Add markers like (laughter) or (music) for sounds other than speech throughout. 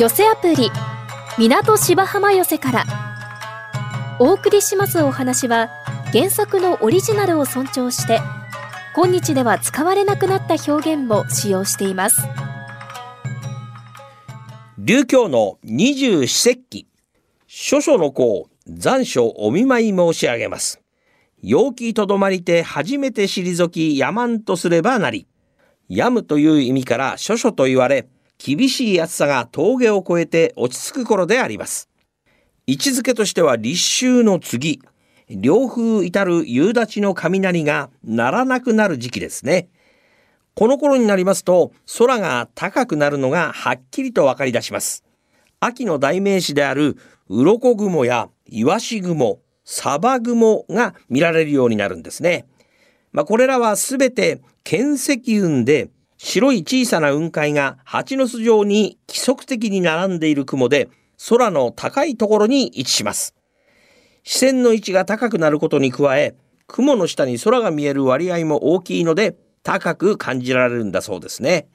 寄せアプリ港芝浜寄せから。お送りしますお話は原作のオリジナルを尊重して今日では使われなくなった表現も使用しています。琉教の二十四節気。諸々の子残暑お見舞い申し上げます。陽気とどまりて初めて退きやまんとすればなり。病むという意味から諸々と言われ厳しい暑さが峠を越えて落ち着く頃であります。位置づけとしては立秋の次両風至る夕立の雷が鳴らなくなる時期ですね。この頃になりますと空が高くなるのがはっきりと分かり出します。秋の代名詞である鱗雲やイワシ雲サバ雲が見られるようになるんですね。まあ、これらはすべて剣石雲で白い小さな雲海が蜂の巣状に規則的に並んでいる雲で空の高いところに位置します。視線の位置が高くなることに加え雲の下に空が見える割合も大きいので高く感じられるんだそうですね。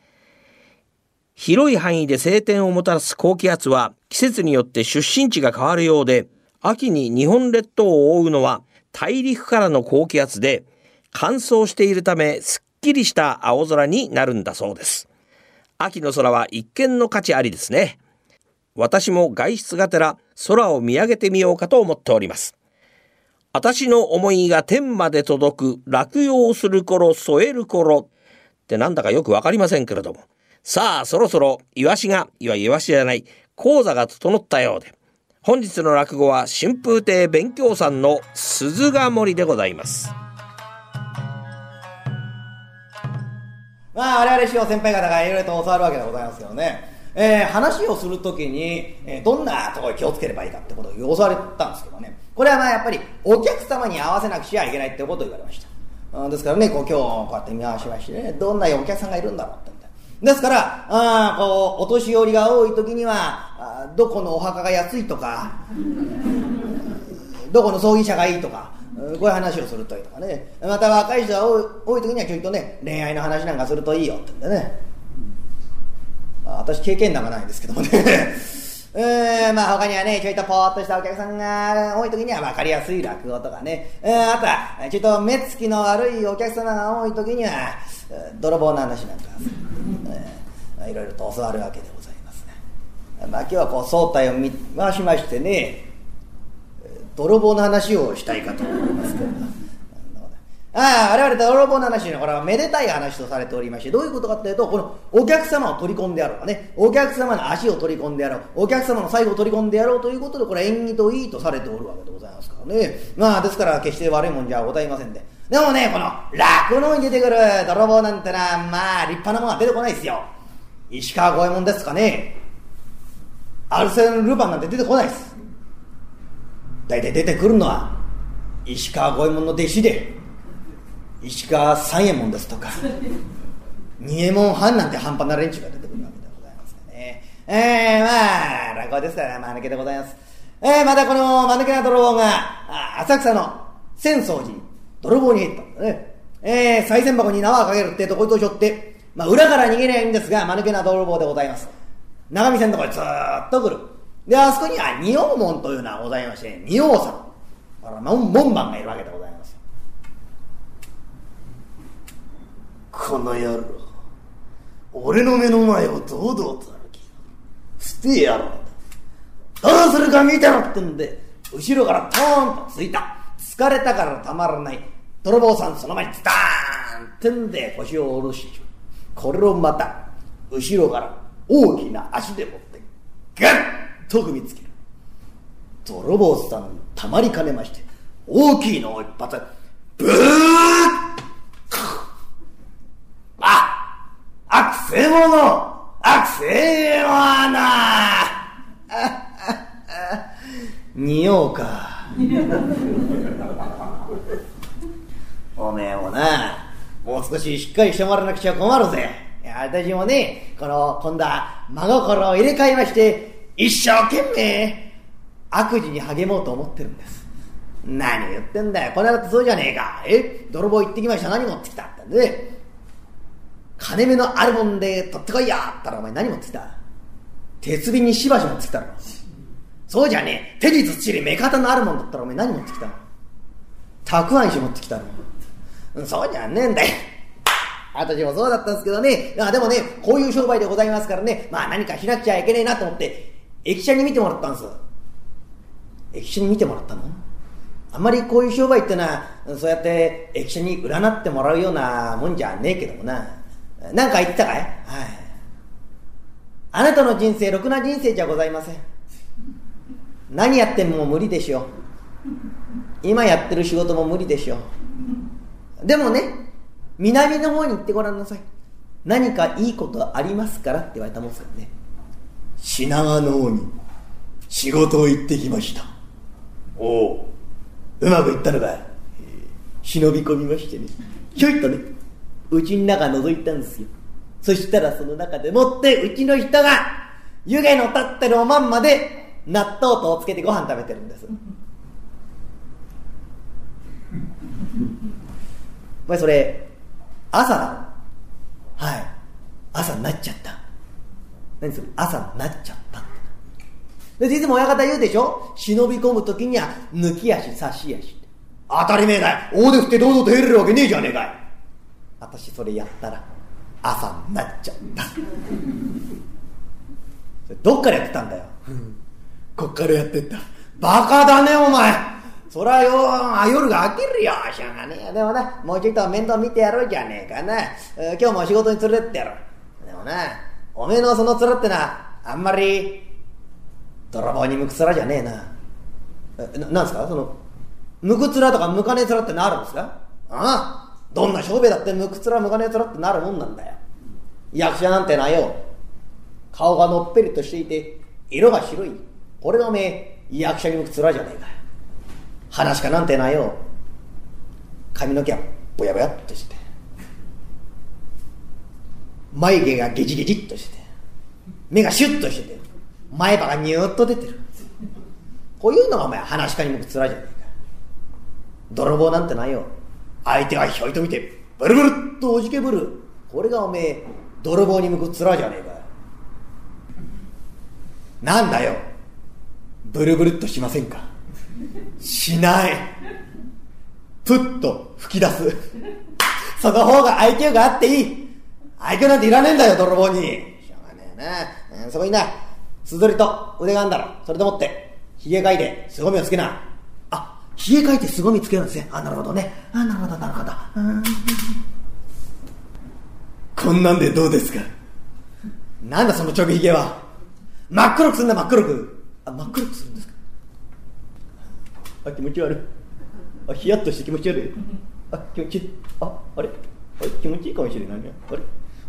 広い範囲で晴天をもたらす高気圧は季節によって出身地が変わるようで秋に日本列島を覆うのは大陸からの高気圧で乾燥しているためすっきりした青空になるんだそうです。秋の空は一見の価値ありですね。私も外出がてら空を見上げてみようかと思っております。私の思いが天まで届く落葉する頃添える頃ってなんだかよくわかりませんけれども。さあ、そろそろイワシが、いわイワシじゃない、講座が整ったようで。本日の落語は春風亭勉強さんの鈴ヶ森でございます。まあ、我々師匠先輩方がいろいろと教わるわけでございますけどね。えー、話をするときに、えー、どんなところに気をつければいいかってことを教われたんですけどね。これはまあやっぱりお客様に合わせなくちゃいけないってことを言われました。うん、ですからね、こう今日こうやって見回しましてね、どんなお客さんがいるんだろうって。ですから、あこうお年寄りが多い時にはあどこのお墓が安いとかどこの葬儀社がいいとかこういう話をするといいとかね。また若い人が多い多い時にはちょいとね恋愛の話なんかするといいよって言ってね。私経験談がないんですけどもね。え (laughs) ー、まあ他にはね、ちょいとぽーっとしたお客さんが多い時には分かりやすい落語とかね、えー、あとはちょっと目つきの悪いお客様が多い時には、泥棒の話なんか。いろいろと教わるわけでございますね。まあ、今日はこう総体を見回しましてね。泥棒の話をしたいかと思いますけどああ我々泥棒の話のこれはめでたい話とされておりましてどういうことかっていうとこのお客様を取り込んでやろうかね。お客様の足を取り込んでやろう。お客様の最後を取り込んでやろうということでこれ縁起といいとされておるわけでございますからね。まあですから決して悪いもんじゃございませんで。でもねこの落語に出てくる泥棒なんてのはまあ立派なものは出てこないですよ。石川五右衛門ですかね。アルセン・ルパンなんて出てこないです。大体出てくるのは石川五右衛門の弟子で石川三右衛門ですとか二右衛門藩なんて半端な連中が出てくるわけでございますねえー、まあ落語ですから間抜けでございますえー、またこの間抜けな泥棒が浅草の浅草寺泥棒に入ったんだねええー、賽銭箱に縄をかけるってとこいとしょってまあ、裏から逃げないんですが、間抜けな泥棒でございます。長見線のところにずっと来る。で、あそこには仁王門というのはございまして、仁王さん。あら、門番がいるわけでございます。この野郎、俺の目の前を堂々と歩き、捨てやろう。どうするか見てろってんで、後ろからトーンとついた。疲れたからたまらない。泥棒さんその前にダーンってんで腰を下ろしこれをまた後ろから大きな足で持ってガッと踏みつける。泥棒さんたまりかねまして大きいのを一発ブーッああくせ者あくせ者な匂うか。おめえもなもう少ししっかりしてもらわなくちゃ困るぜ。いや、私もね、この、今度は真心を入れ替えまして、一生懸命、悪事に励もうと思ってるんです。何言ってんだよ。この間ってそうじゃねえか。え？泥棒行ってきました。何持ってきたってね。金目のあるもんで取ってこいやったらお前何持ってきた？鉄瓶にしばし持ってきたろ。そうじゃねえ。手にずっちり目方のあるもんだったらお前何持ってきたの？たくあんし持ってきたの？そうじゃねえんだよ。私もそうだったんですけどね。でもね、こういう商売でございますからね、まあ何かしなくちゃいけねえなと思って、駅舎に見てもらったんです。駅舎に見てもらったの？あんまりこういう商売ってのは、そうやって駅舎に占ってもらうようなもんじゃねえけどもな。何か言ってたかい？はい。あなたの人生、ろくな人生じゃございません。何やっても無理でしょう。今やってる仕事も無理でしょう。でもね、南の方に行ってごらんなさい。何かいいことありますからって言われたもんですからね。品川の方に仕事を行ってきました。おお、うまくいったのか。忍び込みましてね。ひょいとね、うちの中覗いたんですよ。そしたらその中でもってうちの人が湯気の立ってるおまんまで納豆とおつけてご飯食べてるんです。お前それ朝だろ？はい朝になっちゃった何それ？朝になっちゃった。でいつも親方言うでしょ？忍び込む時には抜き足差し足当たり前だよ。大手振って堂々と入れるわけねえじゃねえかい私それやったら朝になっちゃった。どっからやってたんだよ？こっからやってった。バカだねお前。そらよ、夜が明けるよ。しょうがねえよ。でもな、もうちょっと面倒見てやろうじゃねえかな。えー、今日も仕事に連れてってやろう。でもな、おめえのその面ってのは、あんまり、泥棒に向く面じゃねえな。えななんすか？その、向く面とか向かねえ面ってなるんですか？ああどんな商売だって向く面向かねえ面ってなるもんなんだよ。役者なんてなよ、顔がのっぺりとしていて、色が白い。これがおめえ、役者に向く面じゃねえか。話かなんてなよ髪の毛はぼやぼやっとして眉毛がゲジゲジっとしてて目がシュッとしてて前歯がニューッと出てる。こういうのがお前話し家に向く面じゃねえか。泥棒なんてないよ。相手がひょいと見てブルブルっとおじけぶる。これがおめえ泥棒に向く面じゃねえか。なんだよ。ブルブルっとしませんか。しない。プッと吹き出す。その方が愛嬌があっていい。愛嬌なんていらねえんだよ泥棒に。しょうがねえな、うんそこにな。すずりと腕があるんだろ。それでもってひげかいて凄みをつけな。あひげかいて凄みつけるんですね。あなるほどね。あなるほどなるほど。こんなんでどうですか？なんだそのちょびひげは？真っ黒くすんだ真っ黒く。あ真っ黒くするんですか？あ気持ち悪い。あヒヤッとして気持ち悪い。あ気持ちいいああれ？あれ？気持ちいいかもしれないね。あれ？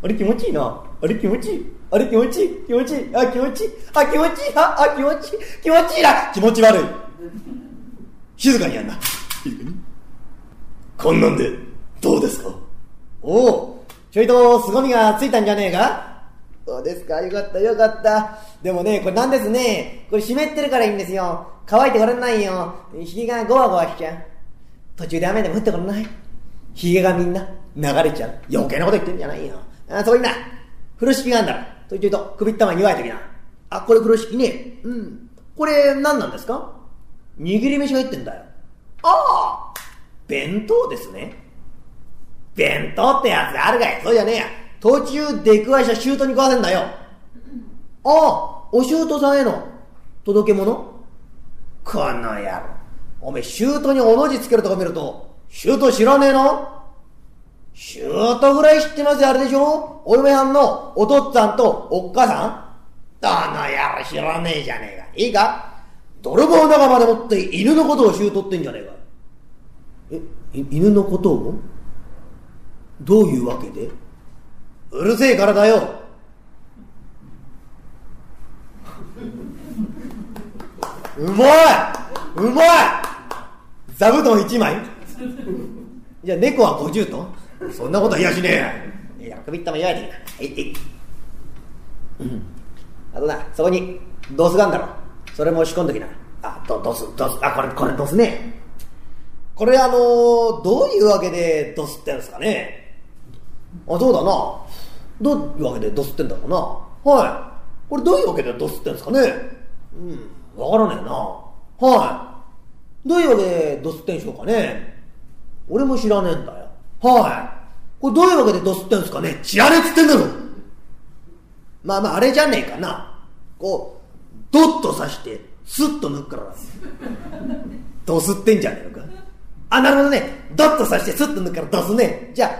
あれ気持ちいいな。あれ気持ちいい。あれ気持ちいい。気持ちいい。あ気持ちいい。あ気持ちいい。あ気持ちいい。気持ちいいな。気持ち悪い。静かにやんな。静かに。こんなんでどうですか？おおちょいと凄みがついたんじゃねえか？そうですか。よかったよかった。でもねこれなんですね。これ湿ってるからいいんですよ。乾いてくれないよ。ひげがゴワゴワしちゃう。途中で雨でも降ってくれない。ひげがみんな流れちゃう。余計なこと言ってんじゃないよ。あそこにな、風呂敷があんだら、途中と首ったまに弱い時な。あ、これ風呂敷ね。うん。これ何なんですか？握り飯が入ってんだよ。ああ弁当ですね。弁当ってやつあるかいそうじゃねえや。途中出くわしたシュートに食わせんだよ。ああ、おシュートさんへの届け物？この野郎。おめえ、シュートにおの字つけるとこ見ると、シュート知らねえの？シュートぐらい知ってますよ、あれでしょ？お嫁はんのお父っつぁんとおっかさん？どの野郎知らねえじゃねえか。いいか？泥棒仲間でもって犬のことをシュートってんじゃねえか。え、犬のことを？どういうわけで？うるせえからだよ。うまい！うまい！座布団1枚？じゃあ猫は50トンそんなことは言やしねえいや首ったま言われていい。うん。あとなそこにドスがあんだろ。それも仕込んどきな。あドドスドス。あこれこれドスね。これあのー、どういうわけでドスってんですかね。あそうだな。どういうわけでドスってんだろうな。はい。これどういうわけでドスってんですかね。うん、わからねえな。はい。どういうわけでドスってんしょうかね。俺も知らねえんだよ。はい。これどういうわけでドスってんすかね？知らねえっつってんだろまあまああれじゃねえかな。こう、ドッと刺して、スッと抜くから。ドスってんじゃねえのか。あ、なるほどね。ドッと刺してスッと抜くからドスね。じゃあ、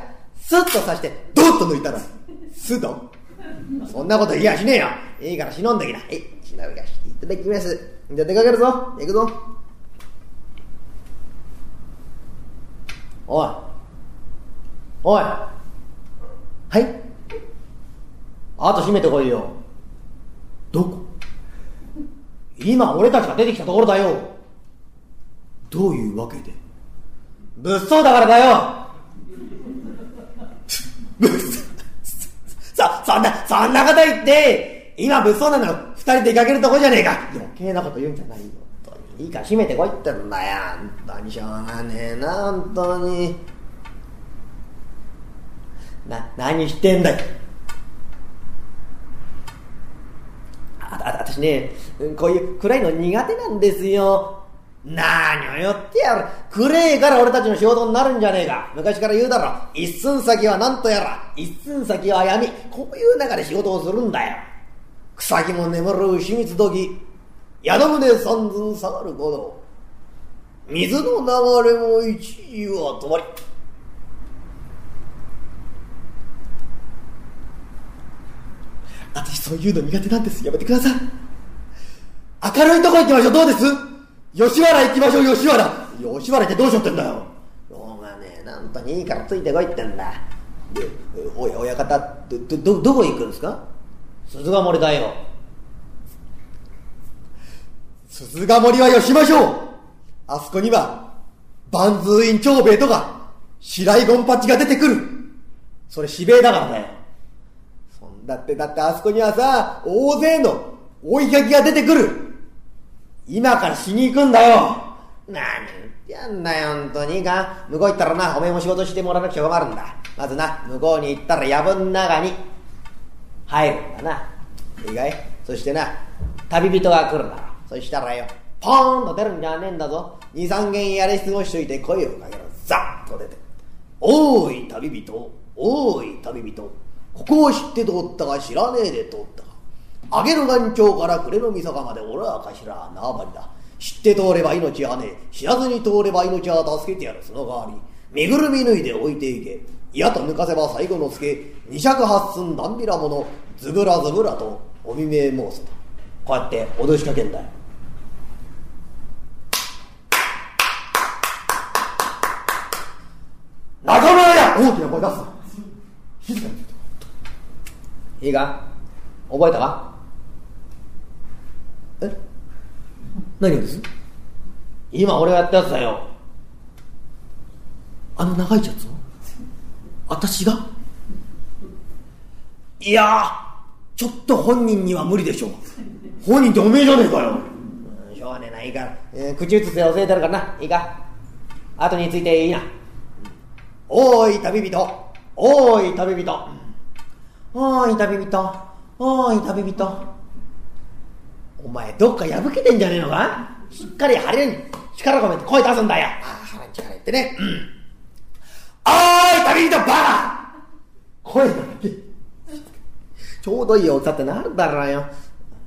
スッと刺して、ドッと抜いたら、スドそんなこと言いやしねえよ。いいから忍んできな。はい、忍びかしていただきます。じゃあ出かけるぞ。行くぞ。おい。おい。はい。あと閉めてこいよ。どこ？今俺たちが出てきたところだよ。どういうわけで？物騒だからだよ物騒そ、そんな、そんなこと言って、今物騒なの二人出かけるとこじゃねえか余計なこと言うんじゃないよ。いいから閉めてこいってんだよ。本当にしょうがねえな、本当に。な、何してんだよ。あ、あ、私ね、こういう暗いの苦手なんですよ。何をよってやる。暗えから俺たちの仕事になるんじゃねえか。昔から言うだろ。一寸先は何とやら、一寸先は闇。こういう中で仕事をするんだよ。草木も眠る牛蜜時、矢の胸三寸下がるほど、水の流れも一時は止まり。私そういうの苦手なんです。やめてください。明るいとこ行きましょう。どうです？吉原行きましょう、吉原。吉原ってどうしようってんだよ。しょうがねえ、なんとにいいからついてこいってんだ。で、おや、親方、ど、ど、ど、どこ行くんですか？鈴ヶ森だよ。鈴ヶ森はよしましょうあそこには、万通院長兵衛とか、白井ゴンパチが出てくる。それ死兵衛だからだよ。だって、だってあそこにはさ、大勢の追いかけが出てくる。今からしに行くんだよ。何言ってやんだよ、本当にいいか。向こう行ったらな、おめえも仕事してもらわなくちゃ困るんだ。まずな、向こうに行ったら藪の中に入るんだな。いいかい？そしてな、旅人が来るんだろ。そしたらよ、ポーンと出るんじゃねえんだぞ。二三軒やり過ごしといて声をかける。ザッと出て。おーい旅人、おーい旅人。ここを知って通ったが知らねえで通ったか。揚げの岩頂から暮れの晦日まで俺は頭縄張りだ。知って通れば命はねえ。知らずに通れば命は助けてやる。その代わり、身ぐるみ脱いで置いていけ。嫌と抜かせば最後の助。二尺八寸何びらもの、ずぶらずぶらと、おみめ申すと。こうやって脅しかけんだよ。仲間や大きな声出すな。静かにいいか？覚えたか？え？何をです？今俺がやったやつだよ。あの長いやつを？私が？いやちょっと本人には無理でしょう。本人っておめえじゃねえかよ。しょうがねえないいか。ら、えー口移せ教えてるからな。いいか？後についていいな。おーい旅人。おーい旅人。おーい旅人。おーい旅人。お前どっか破けてんじゃねえのか？しっかり腹に力込めて声出すんだよ。ああ腹に力入れてね。うん。おーい旅人バカ声だけちょうどいい大きさってなるだろうよ。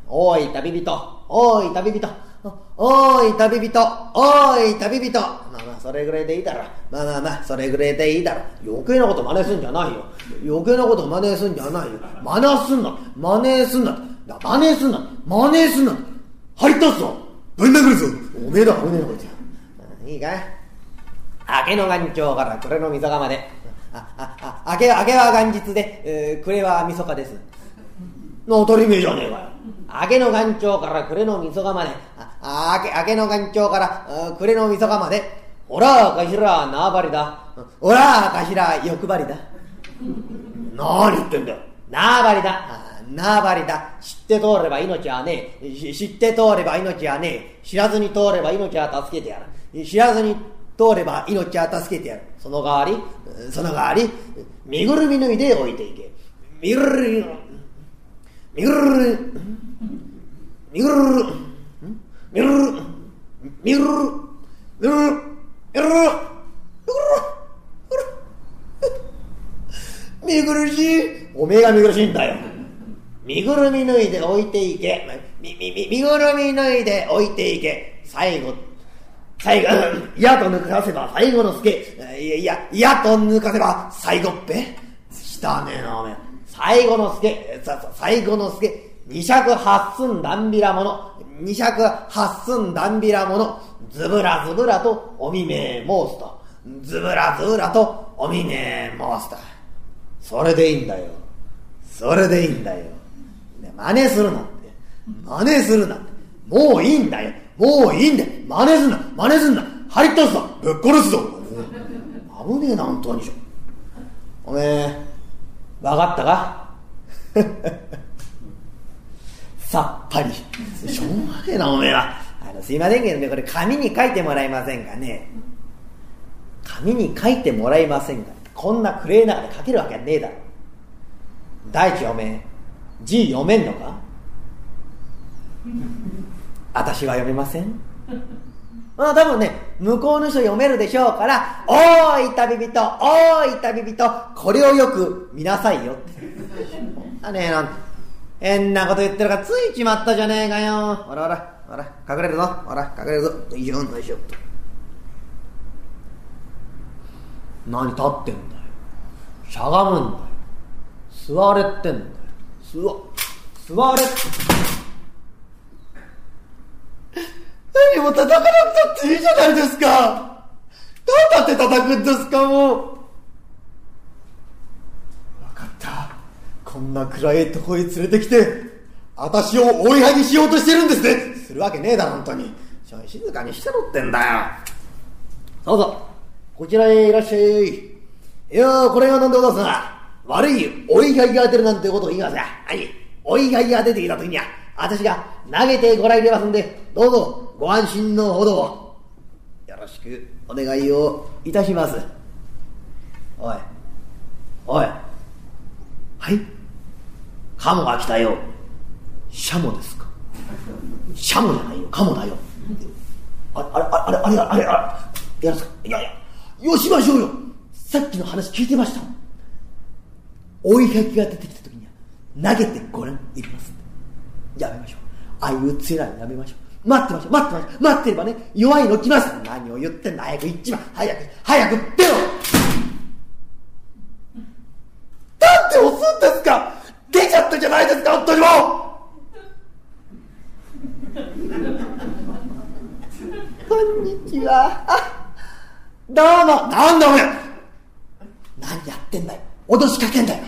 おーい旅人。おーい旅人。おーい旅人。おーい旅人。まあまあそれぐらいでいいだろ。まあまあまあそれぐらいでいいだろ。余計なこと真似すんじゃないよ。余計なこと真似すんじゃないよ。真似すんな。真似すんな。真似すんな。真似すんな。張り立つぞ。ぶん殴るぞ。おめえだおめえだこいつ。いいか。明けの元朝から暮れの晦日まで。あああ明け明けは元日で、えー、暮れは晦日です。の当たり前じゃねえかよ。明けの元朝から暮れの晦日まで、あ、あ明け、明けの元朝からあ暮れの晦日まで、おら、頭、縄張りだ。おら、頭、欲張りだ。何言ってんだよ。縄張りだ。あ縄張りだ。知って通れば命はねえ。し知って通れば命はねえ。知らずに通れば命は助けてやる。知らずに通れば命は助けてやる。その代わり、その代わり、身ぐるみ脱いで置いていけ。身ぐるみ、みぐるみぐるるるみぐるるみぐるるみぐるみぐるみぐる見苦しいおめえが見苦しいんだよ身ぐるみ脱いで置いていけみみみ身ぐるみ脱いで置いていけ最後最後やと抜かせば最後の助いやいやと抜かせば最後っぺしたねえなおめえ最後の助さ最後の助二尺八寸段びらもの二尺八寸段びらものずぶらずぶらとおみめ申すと。ずぶらずぶらとおみめ申すと。それでいいんだよ。それでいいんだよ、ね、真似するなって。真似するなって。もういいんだよ。もういいんだよ。真似すんな。真似すんな。張り通すぞ。ぶっ殺すぞ。危ねえな本当に。しょおめえ分かったか？さっぱり。しょうがねえなおめえは。あのすいませんけどねこれ紙に書いてもらえませんかね。紙に書いてもらえませんか。こんなクレーナーで書けるわけねえだろ。大地おめえ字読めんのか？私は読めません。まあ多分ね向こうの人読めるでしょうから「おーい旅人おーい旅人これをよく見なさいよ」って。あねえなん変なこと言ってるからついちまったじゃねえかよ。ほらほらほら隠れるぞ。ほら隠れるぞ。よいしょ。よいしょ何立ってんだよ。しゃがむんだよ。座れってんだよ。座。座れ何も叩かなくたっていいじゃないですか。どうだって叩くんですかもう分かったこんな暗いとこへ連れてきて私を追いはぎしようとしてるんですね。するわけねえだろ本当に。静かにしてろってんだよ。そうぞ。こちらへいらっしゃい。いやこれが何でございますな悪い追いはぎが出るなんてことを言いますがはい。追いはぎが出てきた時には私が投げてご覧入れますんでどうぞご安心のほどを。よろしくお願いをいたします。おい。おい。はいカモが来たよ。シャモですか？シャモじゃないよ。カモだよ。あれあれあれあれあれあれやるすかいやいやよしましょうよ。さっきの話聞いてました。追いかけが出てきた時には投げてごらんいります。やめましょう。ああいうつらいやめましょう。待ってましょう。待ってましょう。待ってればね弱いの来ます。何を言ってんだ早く一番早く早く出ろ。なんで押すんですか。ちゃったじゃないですか本当にもこんにちは。あどうも。なんだお前何やってんだよ。脅しかけんだよ。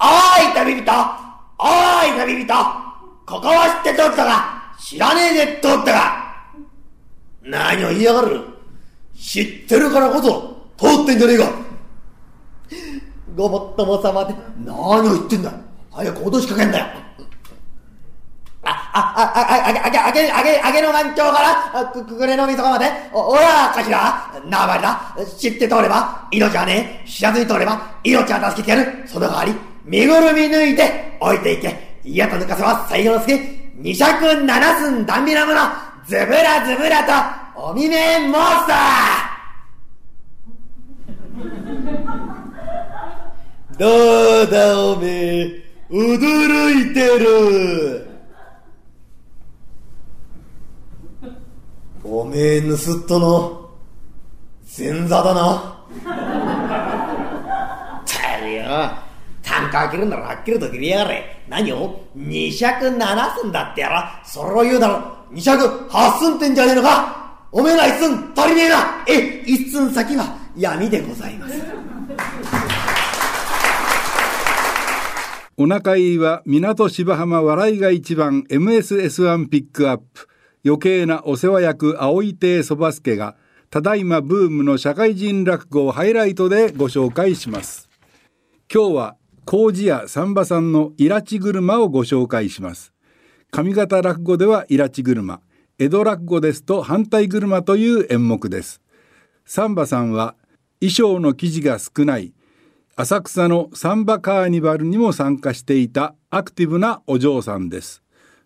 おーい旅人。おーい旅人。ここは知って通ったか。知らねえで通ったか。何を言いやがる。知ってるからこそ通ってんじゃねえかごもっとも様で。何を言ってんだ。早く脅しかけんだよ。あ、あ、あ、あ、あげ、あげ、あげ、あげ、の岩頂から、く、くくれのみそかまで、お、おら、頭、縄張りだ、知って通れば、命はねえ、知らずに通れば、命は助けてやる、その代わり、身ぐるみ抜いて、置いていけ、嫌と抜かせば、最後の助、二尺七寸断尾なもの、ずぶらずぶらと、おみめモンスターどうだおめえ、驚いてる。おめえ盗っ人の前座だな。たるよ。単価開けるならはっきりと切りやがれ。何を？二尺七寸だってやら。それを言うだろ。二尺八寸ってんじゃねえのかおめえら一寸足りねえな。え、一寸先は闇でございます。お腹いいは港芝浜笑いが一番 MSS1 ピックアップ。余計なお世話役青井亭そば助がただいまブームの社会人落語をハイライトでご紹介します。今日は麹屋三馬さんのイラチ車をご紹介します。上方落語ではイラチ車江戸落語ですと反対車という演目です。三馬さんは衣装の生地が少ない浅草のサンバカーニバルにも参加していたアクティブなお嬢さんです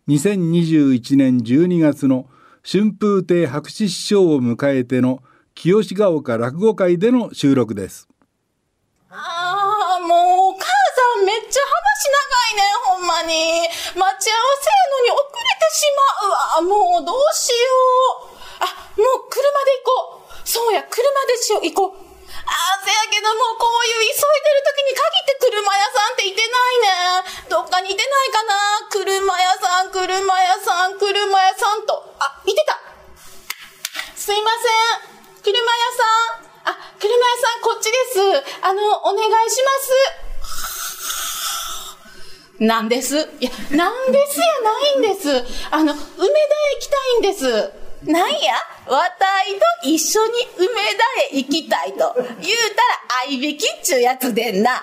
2021年12月の春風亭白紙師匠を迎えての清が丘落語会での収録ですああ、もうお母さんめっちゃ話長いね、ほんまに。待ち合わせのに遅れてしまうわ。もうどうしよう。あ、もう車で行こう。そうや、車でしよう、行こう。ああ、せやけどもうこういう急いでる時に限って車屋さんっていてないね。どっかにいてないかな？車屋さん、車屋さん、車屋さんと。あ、いてた。すいません。車屋さん。あ、車屋さん、こっちです。あの、お願いします。なんです？いや、なんですやないんです。あの、梅田へ行きたいんです。なんやいと一緒に梅田へ行きたいと言うたら合いびきっちゅうやつでんな。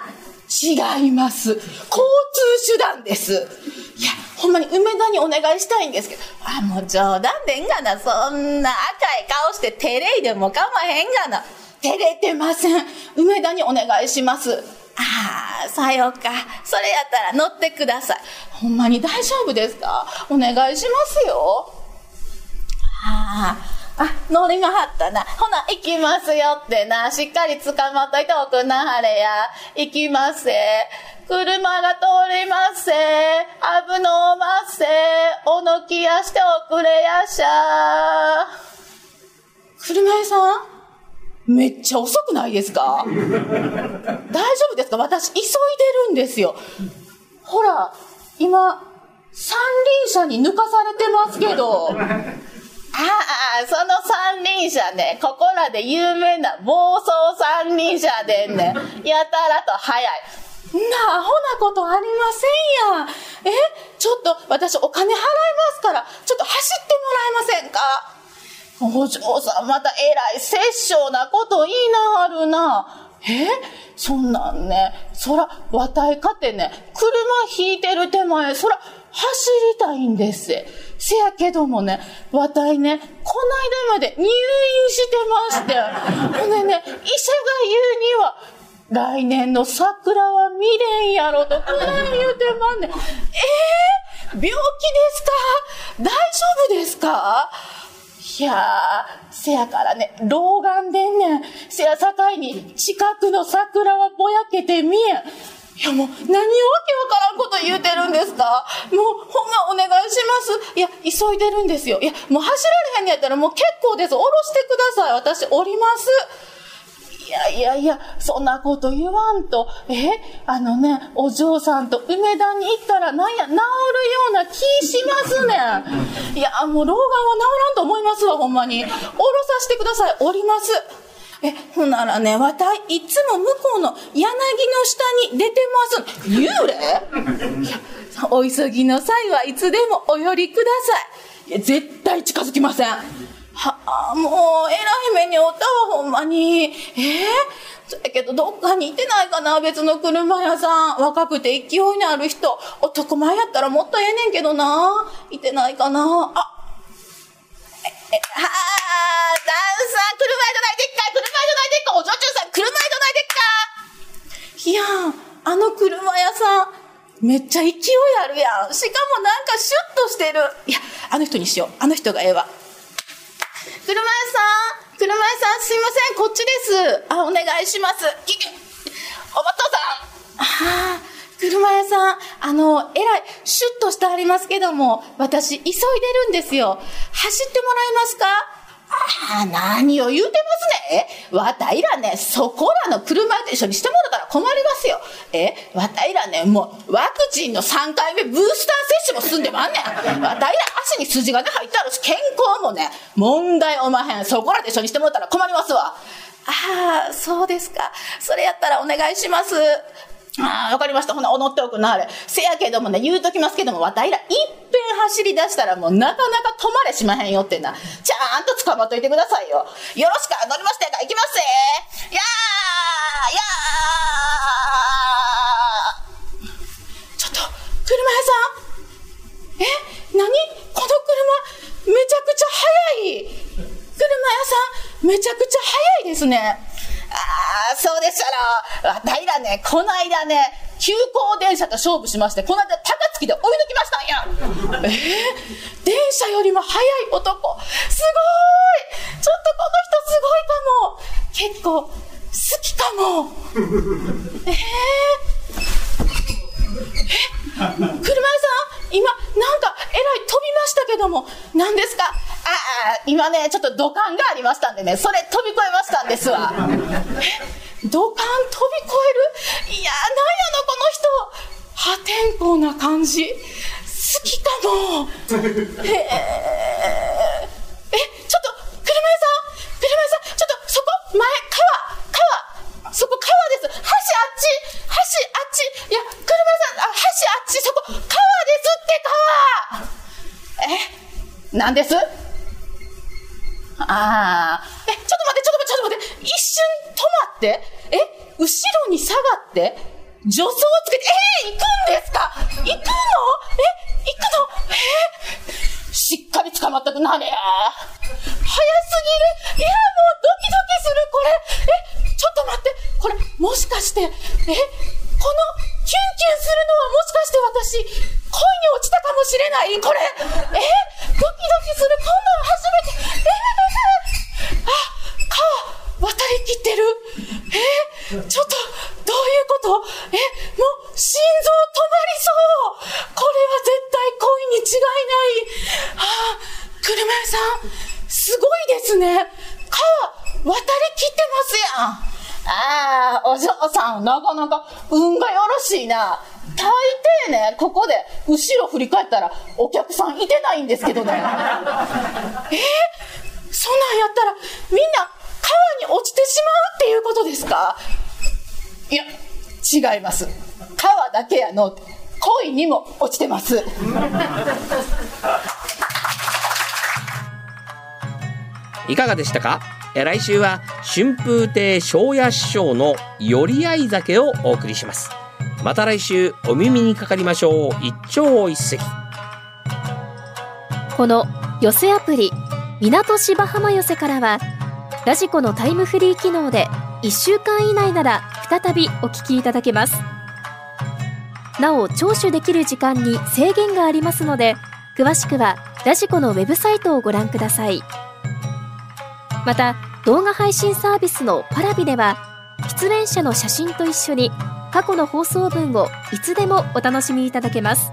違います。交通手段です。いや、ほんまに梅田にお願いしたいんですけど、あ、もう冗談でんがな、そんな赤い顔して照れいでも構わへんがな。照れてません。梅田にお願いします。ああ、さようか。それやったら乗ってください。ほんまに大丈夫ですか？お願いしますよ。ああ、あ、乗りがはったな。ほな、行きますよってな。しっかり捕まっといておくなはれや。行きます車が通りませ危のませおのきやしておくれやしゃ。車屋さん？めっちゃ遅くないですか？(laughs) 大丈夫ですか？私急いでるんですよ。ほら、今、三輪車に抜かされてますけど。ああ、その三輪車ね、ここらで有名な暴走三輪車でね、やたらと速い。なアホなことありませんやん。えちょっと私お金払いますから、ちょっと走ってもらえませんか？お嬢さん、またえらい殺生なこと言いなはるな。え？そんなんね、そら、わたいかてね、車引いてる手前、そら、走りたいんです。せやけどもね、わたいね、こないだまで入院してまして、ほんでね、医者が言うには、来年の桜は未練やろと、こない言うてまんねん。えー、病気ですか？大丈夫ですか？いやー、せやからね、老眼でんねん。せやさかいに、近くの桜はぼやけて見えん。いやもう、何をわけわからんこと言うてるんですか？もう、ほんまお願いします。いや、急いでるんですよ。いや、もう走られへんのやったらもう結構です。降ろしてください。私、降ります。いやいやいや、そんなこと言わんと。え？あのね、お嬢さんと梅田に行ったら、なんや、治るような気しますねん。いや、もう老眼は治らんと思いますわ、ほんまに。降ろさせてください。降ります。え、ほんならね、わたい、いつも向こうの柳の下に出てます。幽霊？いや、お急ぎの際はいつでもお寄りください。いや、絶対近づきません。はあ、もう、えらい目におったわ、ほんまに。え？ー、そやけど、どっかにいてないかな、別の車屋さん。若くて勢いのある人。男前やったらもっとええねんけどな。いてないかな。あ、え、え、はあ、ダンさん、車屋じゃないでっか車屋じゃないでっかお女中さん、車屋じゃないでっかいやあの車屋さん、めっちゃ勢いあるやん。しかもなんかシュッとしてる。いや、あの人にしよう。あの人がええわ。車屋さん車屋さんすいませんこっちですあお願いしますおばとさんはあ車屋さん、あの、えらい、シュッとしてありますけども、私、急いでるんですよ。走ってもらえますか？ああ、何を言うてますね？え、わたいらね、そこらの車と一緒にしてもらったら困りますよ。え、わたいらね、もう、ワクチンの3回目ブースター接種も済んでまんねん。わたいら足に筋がね入ってあるし、健康もね、問題おまへん。そこらで一緒にしてもらったら困りますわ。ああ、そうですか。それやったらお願いします。ああ、わかりました。ほな、踊っておくな、あれ。せやけどもね、言うときますけども、わたいら、いっぺん走り出したらもうなかなか止まれしまへんよってな。ちゃんと捕まっといてくださいよ。よろしく、乗りましたか行きますぜ。やーやーちょっと、車屋さんえ何？この車、めちゃくちゃ速い。車屋さん、めちゃくちゃ速いですね。ああ、そうでしたら、わたいらね、この間ね、急行電車と勝負しまして、この間高槻で追い抜きましたんや。えー、電車よりも速い男。すごいちょっとこの人すごいかも。結構、好きかも。えー、え、車屋さん？今、なんか、えらい飛びましたけども、何ですか？ああ、今ね、ちょっと土管がありましたんでね、それ飛び越えましたんですわ。え、土管飛び越える？いや、なんやの、この人。破天荒な感じ。好きかも。へえ。え、ちょっと、車屋さん車屋さん、ちょっと、そこ、前、川、川。そこ川です。橋あっち、橋あっち。いや、車屋さん、あ、橋あっち、そこ、川ですって、川。え、なんです？って。女装をつけて、えー、行くんですか行くのえ、行くのえー、しっかり捕まったくなれ。早すぎる。いや、もうドキドキする、これ。え、ちょっと待って。これ、もしかして、え、この、キュンキュンするのはもしかして私、恋に落ちたかもしれないこれ。え、ドキドキする。こんなの初めて。えー、あ、川、渡りきってる。えちょっと、どういうことえ、もう、心臓止まりそうこれは絶対恋に違いない。あ、車屋さん、すごいですね。川、渡りきってますやん。ああ、お嬢さん、なかなか運がよろしいな。大抵ね、ここで後ろ振り返ったらお客さんいてないんですけどね。(laughs) えー、そんなんやったらみんな川に落ちてしまうっていうことですか？いや、違います。川だけやの、恋にも落ちてます。いかがでしたか？え来週は春風亭昇也師匠の寄り合い酒をお送りします。また来週お耳にかかりましょう。一朝一夕。この寄せアプリ港芝浜寄せからはラジコのタイムフリー機能で1週間以内なら再びお聞きいただけます。なお聴取できる時間に制限がありますので詳しくはラジコのウェブサイトをご覧ください。また動画配信サービスのパラビでは出演者の写真と一緒に過去の放送文をいつでもお楽しみいただけます。